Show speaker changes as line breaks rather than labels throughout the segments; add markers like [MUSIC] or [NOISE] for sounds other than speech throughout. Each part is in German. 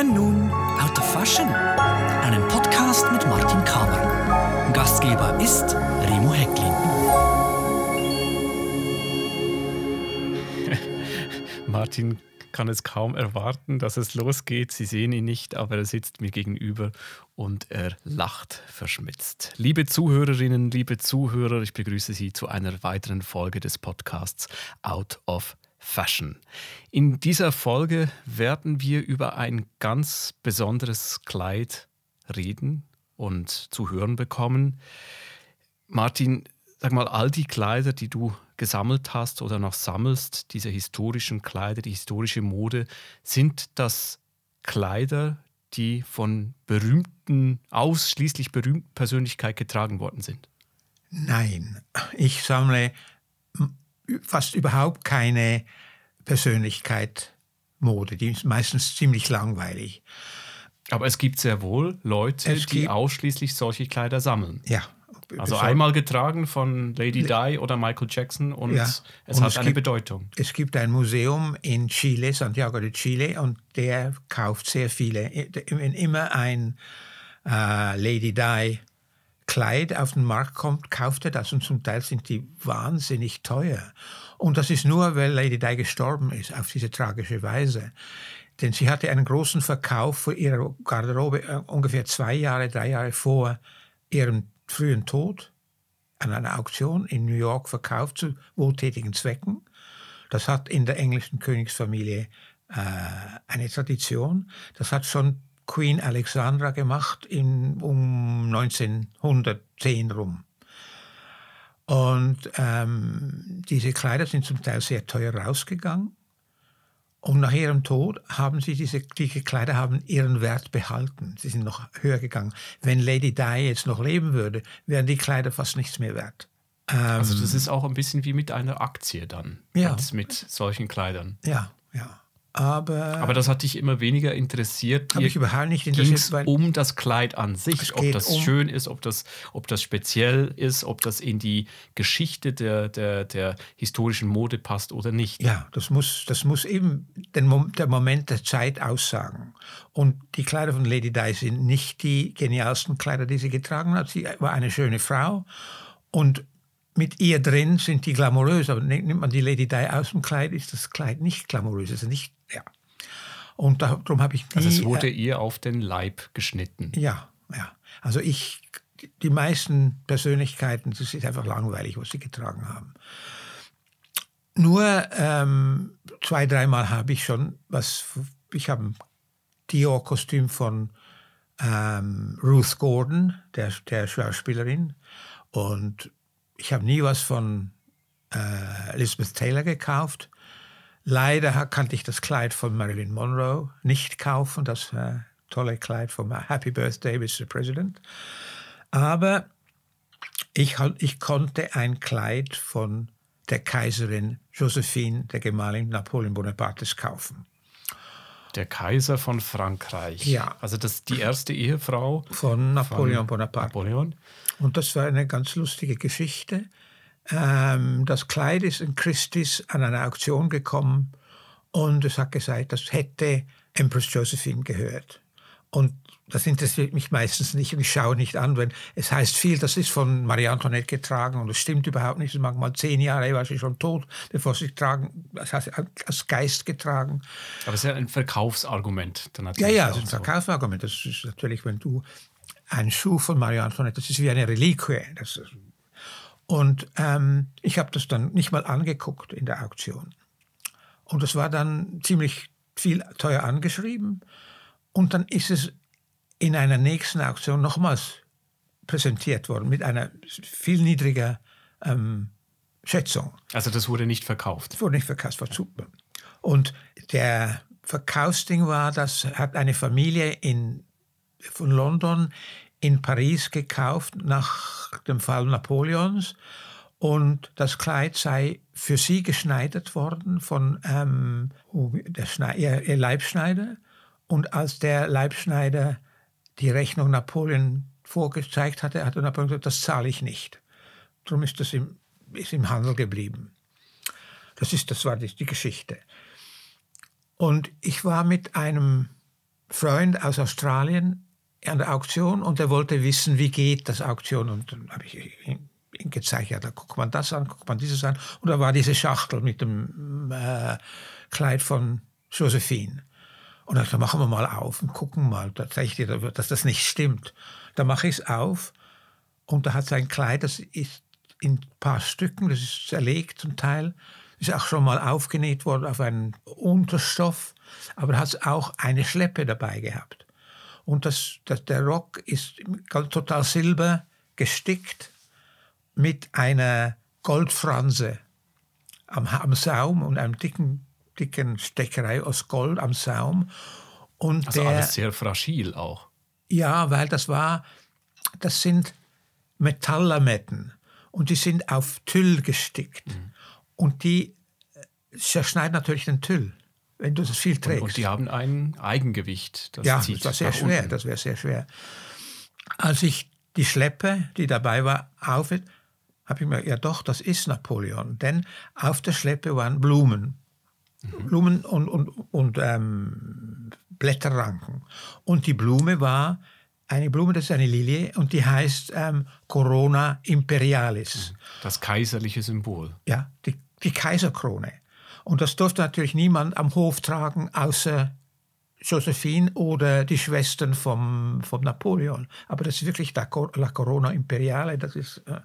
hören nun Out of Fashion, einen Podcast mit Martin Kamer. Gastgeber ist Remo Hecklin. [LAUGHS]
Martin kann es kaum erwarten, dass es losgeht. Sie sehen ihn nicht, aber er sitzt mir gegenüber und er lacht verschmitzt. Liebe Zuhörerinnen, liebe Zuhörer, ich begrüße Sie zu einer weiteren Folge des Podcasts Out of Fashion. In dieser Folge werden wir über ein ganz besonderes Kleid reden und zu hören bekommen. Martin, sag mal, all die Kleider, die du gesammelt hast oder noch sammelst, diese historischen Kleider, die historische Mode, sind das Kleider, die von berühmten, ausschließlich berühmten Persönlichkeit getragen worden sind?
Nein, ich sammle fast überhaupt keine Persönlichkeit Mode. Die ist meistens ziemlich langweilig.
Aber es gibt sehr wohl Leute, die ausschließlich solche Kleider sammeln.
Ja,
also einmal getragen von Lady Di oder Michael Jackson und ja. es und hat es eine
gibt,
Bedeutung.
Es gibt ein Museum in Chile, Santiago de Chile, und der kauft sehr viele. Wenn immer ein äh, Lady Di Kleid auf den Markt kommt, kauft er das und zum Teil sind die wahnsinnig teuer. Und das ist nur, weil Lady Di gestorben ist, auf diese tragische Weise. Denn sie hatte einen großen Verkauf für ihre Garderobe äh, ungefähr zwei Jahre, drei Jahre vor ihrem frühen Tod an einer Auktion in New York verkauft zu wohltätigen Zwecken. Das hat in der englischen Königsfamilie äh, eine Tradition. Das hat schon Queen Alexandra gemacht in, um 1910 rum. Und ähm, diese Kleider sind zum Teil sehr teuer rausgegangen. Und nach ihrem Tod haben sie diese, diese Kleider haben ihren Wert behalten. Sie sind noch höher gegangen. Wenn Lady Di jetzt noch leben würde, wären die Kleider fast nichts mehr wert.
also das ähm, ist auch ein bisschen wie mit einer Aktie dann, ja. mit solchen Kleidern.
Ja, ja. Aber,
aber das hat dich immer weniger interessiert.
Habe ich überhaupt nicht interessiert.
Weil um das Kleid an sich, ob das um schön ist, ob das, ob das speziell ist, ob das in die Geschichte der, der, der historischen Mode passt oder nicht.
Ja, das muss, das muss eben den, der Moment der Zeit aussagen. Und die Kleider von Lady Di sind nicht die genialsten Kleider, die sie getragen hat. Sie war eine schöne Frau und mit ihr drin sind die glamourös, aber nimmt man die Lady Di aus dem Kleid, ist das Kleid nicht glamourös, also nicht ja. Und darum habe ich nie,
Also es wurde äh, ihr auf den Leib geschnitten.
Ja, ja. Also ich, die meisten Persönlichkeiten, das ist einfach langweilig, was sie getragen haben. Nur ähm, zwei, dreimal habe ich schon was, ich habe ein Dior-Kostüm von ähm, Ruth Gordon, der, der Schauspielerin. Und ich habe nie was von äh, Elizabeth Taylor gekauft. Leider kannte ich das Kleid von Marilyn Monroe nicht kaufen, das äh, tolle Kleid von Happy Birthday, Mr. President. Aber ich, ich konnte ein Kleid von der Kaiserin Josephine, der Gemahlin Napoleon Bonapartes, kaufen.
Der Kaiser von Frankreich.
Ja.
Also das die erste Ehefrau
von Napoleon von Bonaparte.
Napoleon.
Und das war eine ganz lustige Geschichte. Ähm, das Kleid ist in Christis an eine Auktion gekommen und es hat gesagt, das hätte Empress Josephine gehört. Und das interessiert mich meistens nicht und ich schaue nicht an, wenn es heißt viel, das ist von Marie Antoinette getragen und das stimmt überhaupt nicht. Es mag mal zehn Jahre, war sie schon tot, bevor sie tragen, das heißt als Geist getragen.
Aber es ist ja ein Verkaufsargument.
Dann ja, ja, es ist ein Verkaufsargument. Das ist natürlich, wenn du ein Schuh von Marie Antoinette, das ist wie eine Reliquie. Das und ähm, ich habe das dann nicht mal angeguckt in der Auktion. Und es war dann ziemlich viel teuer angeschrieben. Und dann ist es in einer nächsten Auktion nochmals präsentiert worden mit einer viel niedriger ähm, Schätzung.
Also das wurde nicht verkauft?
Es wurde nicht verkauft, war super. Und der Verkaufsding war, das hat eine Familie in, von London in Paris gekauft nach dem Fall Napoleons und das Kleid sei für sie geschneidert worden von ähm, der ihr, ihr Leibschneider. Und als der Leibschneider die Rechnung Napoleon vorgezeigt hatte, hat Napoleon gesagt, das zahle ich nicht. Darum ist das im, ist im Handel geblieben. Das, ist, das war die, die Geschichte. Und ich war mit einem Freund aus Australien an der Auktion und er wollte wissen, wie geht das Auktion. Und dann habe ich ihm gezeigt, ja, da guckt man das an, guckt man dieses an. Und da war diese Schachtel mit dem äh, Kleid von Josephine. Und dann machen wir mal auf und gucken mal, tatsächlich, dass das nicht stimmt. Da mache ich es auf und da hat sein Kleid, das ist in ein paar Stücken, das ist zerlegt zum Teil, ist auch schon mal aufgenäht worden auf einen Unterstoff, aber hat auch eine Schleppe dabei gehabt. Und das, das, der Rock ist total silber gestickt mit einer Goldfranse am, am Saum und einem dicken dicken Steckerei aus Gold am Saum. Und
also
der,
alles sehr fragil auch.
Ja, weil das war, das sind Metalllametten und die sind auf Tüll gestickt. Mhm. Und die äh, zerschneiden natürlich den Tüll, wenn du das viel trägst.
Und, und die haben ein Eigengewicht.
Das ja, das war sehr schwer, unten. das wäre sehr schwer. Als ich die Schleppe, die dabei war, auf, habe ich mir, ja doch, das ist Napoleon. Denn auf der Schleppe waren Blumen. Blumen und, und, und ähm, Blätterranken. Und die Blume war eine Blume, das ist eine Lilie und die heißt ähm, Corona Imperialis.
Das kaiserliche Symbol.
Ja, die, die Kaiserkrone. Und das durfte natürlich niemand am Hof tragen, außer Josephine oder die Schwestern vom, vom Napoleon. Aber das ist wirklich la Corona Imperiale, das ist... Äh,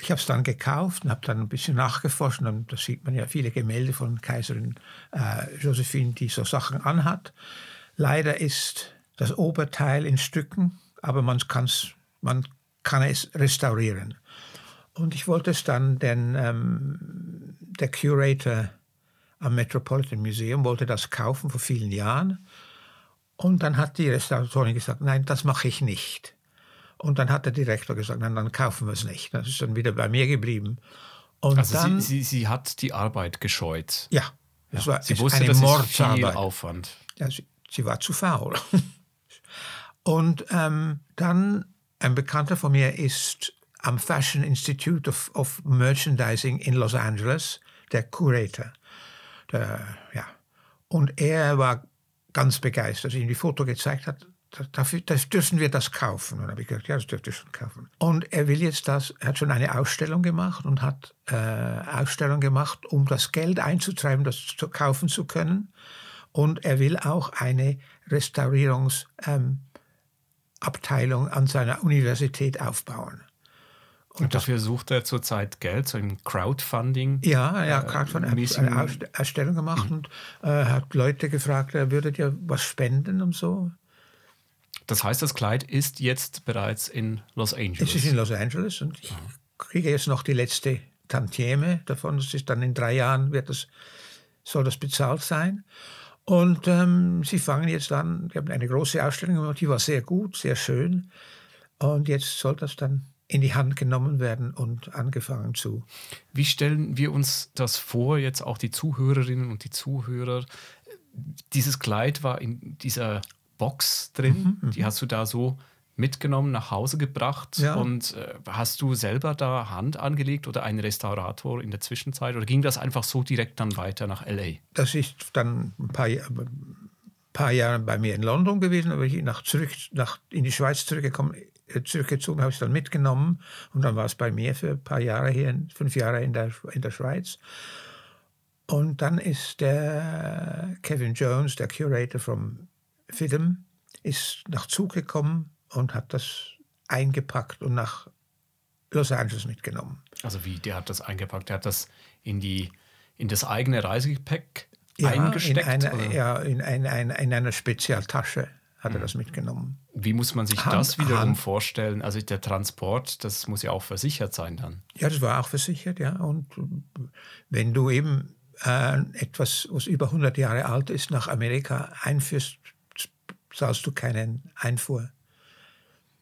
ich habe es dann gekauft und habe dann ein bisschen nachgeforscht. Und da sieht man ja viele Gemälde von Kaiserin äh, Josephine, die so Sachen anhat. Leider ist das Oberteil in Stücken, aber man, kann's, man kann es restaurieren. Und ich wollte es dann, denn ähm, der Curator am Metropolitan Museum wollte das kaufen vor vielen Jahren. Und dann hat die Restauratorin gesagt, nein, das mache ich nicht. Und dann hat der Direktor gesagt, nein, dann kaufen wir es nicht. Das ist dann wieder bei mir geblieben. Und
also
dann,
sie, sie, sie, hat die Arbeit gescheut.
Ja,
ja. War, sie wusste, eine das Mordarbeit. ist viel Aufwand.
Ja, sie, sie, war zu faul. [LAUGHS] Und ähm, dann ein Bekannter von mir ist am Fashion Institute of, of Merchandising in Los Angeles, der Curator. Der, ja. Und er war ganz begeistert, als ich ihm die Foto gezeigt hat dafür, das dürfen wir das kaufen. Und dann habe ich gesagt, ja, das dürft ihr schon kaufen. Und er will jetzt das, er hat schon eine Ausstellung gemacht und hat äh, Ausstellung gemacht, um das Geld einzutreiben, das zu kaufen zu können. Und er will auch eine Restaurierungsabteilung ähm, an seiner Universität aufbauen.
Und, und dafür sucht er zurzeit Geld, so im Crowdfunding.
Ja, ja, äh, Crowdfunding. Er hat eine Ausstellung gemacht mhm. und äh, hat Leute gefragt, er würde dir was spenden und so.
Das heißt, das Kleid ist jetzt bereits in Los Angeles.
Es ist in Los Angeles und ich kriege jetzt noch die letzte Tantieme davon. Das ist dann in drei Jahren wird das, soll das bezahlt sein. Und ähm, sie fangen jetzt an, die haben eine große Ausstellung gemacht, die war sehr gut, sehr schön. Und jetzt soll das dann in die Hand genommen werden und angefangen zu.
Wie stellen wir uns das vor, jetzt auch die Zuhörerinnen und die Zuhörer? Dieses Kleid war in dieser Box drin. Mhm, die mhm. hast du da so mitgenommen, nach Hause gebracht ja. und äh, hast du selber da Hand angelegt oder einen Restaurator in der Zwischenzeit oder ging das einfach so direkt dann weiter nach LA?
Das ist dann ein paar, paar Jahre bei mir in London gewesen, aber ich nach zurück nach in die Schweiz zurückgekommen, äh, zurückgezogen, habe ich es dann mitgenommen und dann war es bei mir für ein paar Jahre hier, fünf Jahre in der, in der Schweiz. Und dann ist der Kevin Jones, der Curator vom Film ist nach Zug gekommen und hat das eingepackt und nach Los Angeles mitgenommen.
Also wie, der hat das eingepackt? Der hat das in, die, in das eigene Reisegepäck
ja,
eingesteckt?
In eine, ja, in, ein, ein, in einer Spezialtasche hat er mhm. das mitgenommen.
Wie muss man sich Hand, das wiederum Hand. vorstellen? Also der Transport, das muss ja auch versichert sein dann.
Ja, das war auch versichert, ja. Und wenn du eben äh, etwas, was über 100 Jahre alt ist, nach Amerika einführst, zahlst du keinen Einfuhr.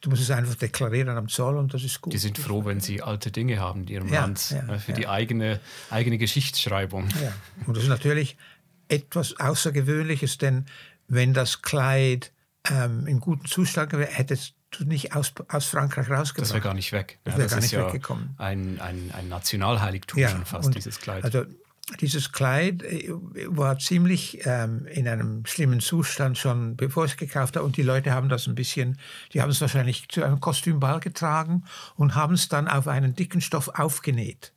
Du musst es einfach deklarieren am Zoll und das ist gut.
Die sind froh, wenn sie alte Dinge haben in ihrem ja, Land ja, für ja. die eigene, eigene Geschichtsschreibung.
Und das ist natürlich etwas Außergewöhnliches, denn wenn das Kleid ähm, in gutem Zustand wäre, hättest du nicht aus, aus Frankreich rausgebracht.
Das wäre gar nicht weg.
Das wäre gar nicht weggekommen.
Ein, ein, ein Nationalheiligtum schon fast, dieses Kleid.
Also dieses Kleid äh, war ziemlich ähm, in einem schlimmen Zustand schon, bevor ich es gekauft habe. Und die Leute haben das ein bisschen, die haben es wahrscheinlich zu einem Kostümball getragen und haben es dann auf einen dicken Stoff aufgenäht.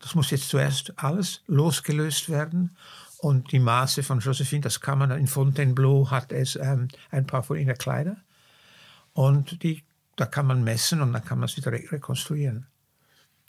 Das muss jetzt zuerst alles losgelöst werden. Und die Maße von Josephine, das kann man in Fontainebleau hat es ähm, ein paar von ihren Kleider. Und die, da kann man messen und dann kann man es wieder re rekonstruieren.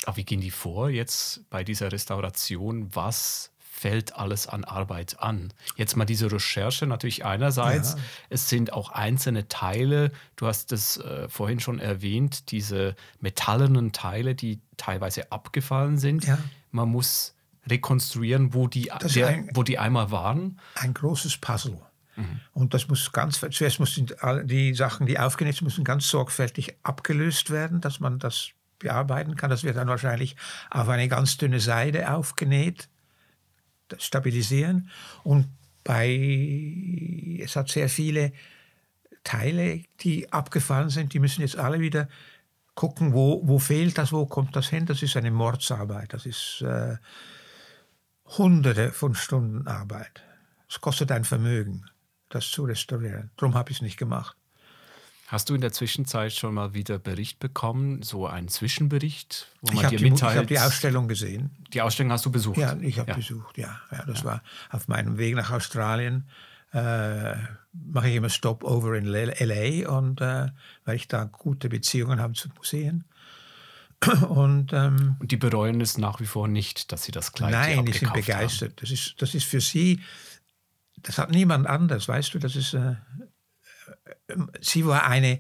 Aber wie gehen die vor jetzt bei dieser Restauration? Was fällt alles an Arbeit an? Jetzt mal diese Recherche natürlich einerseits. Ja. Es sind auch einzelne Teile. Du hast es äh, vorhin schon erwähnt, diese metallenen Teile, die teilweise abgefallen sind. Ja. Man muss rekonstruieren, wo die, der, ein, wo die einmal waren.
Ein großes Puzzle. Mhm. Und das muss ganz, zuerst müssen die Sachen, die aufgenäht müssen ganz sorgfältig abgelöst werden, dass man das bearbeiten kann. Das wird dann wahrscheinlich auf eine ganz dünne Seide aufgenäht, stabilisieren. Und bei, es hat sehr viele Teile, die abgefallen sind, die müssen jetzt alle wieder gucken, wo, wo fehlt das, wo kommt das hin. Das ist eine Mordsarbeit, das ist äh, hunderte von Stunden Arbeit. Es kostet ein Vermögen, das zu restaurieren. Darum habe ich es nicht gemacht.
Hast du in der Zwischenzeit schon mal wieder Bericht bekommen, so einen Zwischenbericht,
wo man dir die, mitteilt? Ich habe die Ausstellung gesehen.
Die Ausstellung hast du besucht?
Ja, ich habe ja. besucht, ja. ja das ja. war auf meinem Weg nach Australien. Äh, mache ich immer Stopover in L.A. und äh, weil ich da gute Beziehungen habe zu Museen. [CLEARS THROAT]
Und, ähm, und, die bereuen es nach wie vor nicht, dass sie das Kleid
Nein, die sind begeistert. Haben. Das ist, das ist für sie, das hat niemand anders, weißt du, das ist, äh, sie war eine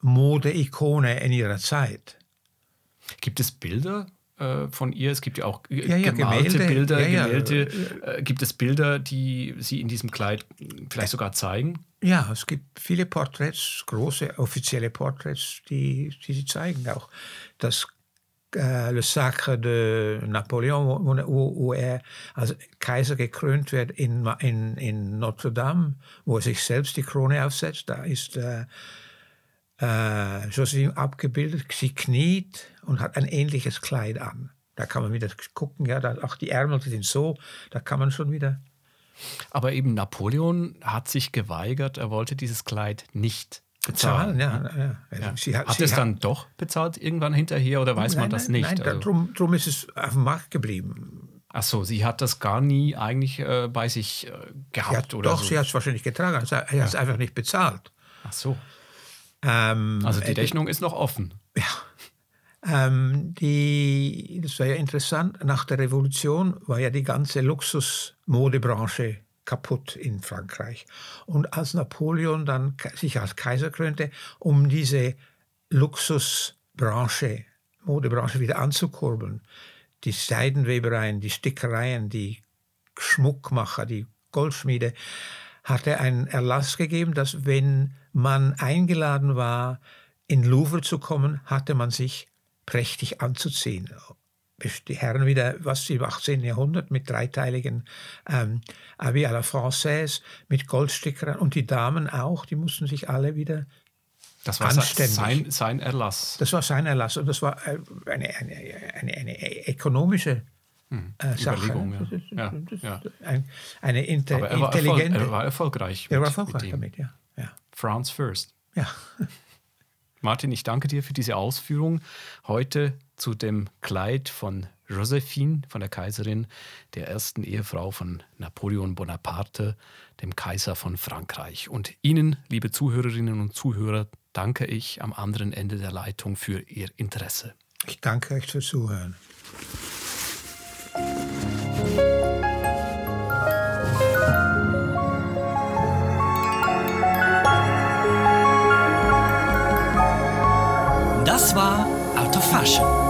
Modeikone in ihrer Zeit.
Gibt es Bilder äh, von ihr? Es gibt ja auch ja, ja, gemalte Gemälde, Bilder, ja, Gemälde. Äh, gibt es Bilder, die sie in diesem Kleid vielleicht sogar zeigen?
Ja, es gibt viele Porträts, große offizielle Porträts, die, die sie zeigen. Auch das äh, Le Sacre de Napoleon, wo, wo, wo, er als Kaiser gekrönt wird in, in, in Notre Dame, wo er sich selbst die Krone aufsetzt. Da ist äh, äh, Josephine abgebildet, sie kniet und hat ein ähnliches Kleid an. Da kann man wieder gucken, ja, da, auch die Ärmel die sind so, da kann man schon wieder
aber eben Napoleon hat sich geweigert, er wollte dieses Kleid nicht bezahlen.
bezahlen ja, ja.
Also ja. Sie hat, hat sie es hat, dann doch bezahlt irgendwann hinterher oder weiß nein, man das
nein,
nicht?
Nein, also, darum, darum ist es auf dem Markt geblieben.
Ach so, sie hat das gar nie eigentlich äh, bei sich äh, gehabt
hat,
oder
Doch,
so.
sie hat es wahrscheinlich getragen, er hat es einfach nicht bezahlt.
Ach so. Ähm, also die äh, Rechnung äh, ist noch offen.
Ja. Ähm, die, das war ja interessant, nach der Revolution war ja die ganze Luxusmodebranche kaputt in Frankreich. Und als Napoleon dann sich als Kaiser krönte, um diese Luxusbranche, Modebranche wieder anzukurbeln, die Seidenwebereien, die Stickereien, die Schmuckmacher, die Goldschmiede, hat er einen Erlass gegeben, dass wenn man eingeladen war, in Louvre zu kommen, hatte man sich prächtig anzuziehen. Die Herren wieder, was im 18. Jahrhundert mit dreiteiligen ähm, Habit à la Française, mit Goldstickern und die Damen auch, die mussten sich alle wieder
das war anständig. Sein, sein Erlass.
Das war sein Erlass und das war äh, eine, eine, eine, eine ökonomische hm, äh, Sache. Ja. Ja, ja. Ein, eine inter,
Aber er war intelligente. er war erfolgreich.
Er war erfolgreich damit, ja. ja.
France first.
Ja. [LAUGHS]
Martin, ich danke dir für diese Ausführung heute zu dem Kleid von Josephine, von der Kaiserin, der ersten Ehefrau von Napoleon Bonaparte, dem Kaiser von Frankreich. Und Ihnen, liebe Zuhörerinnen und Zuhörer, danke ich am anderen Ende der Leitung für Ihr Interesse.
Ich danke euch fürs Zuhören. war Out of Fashion.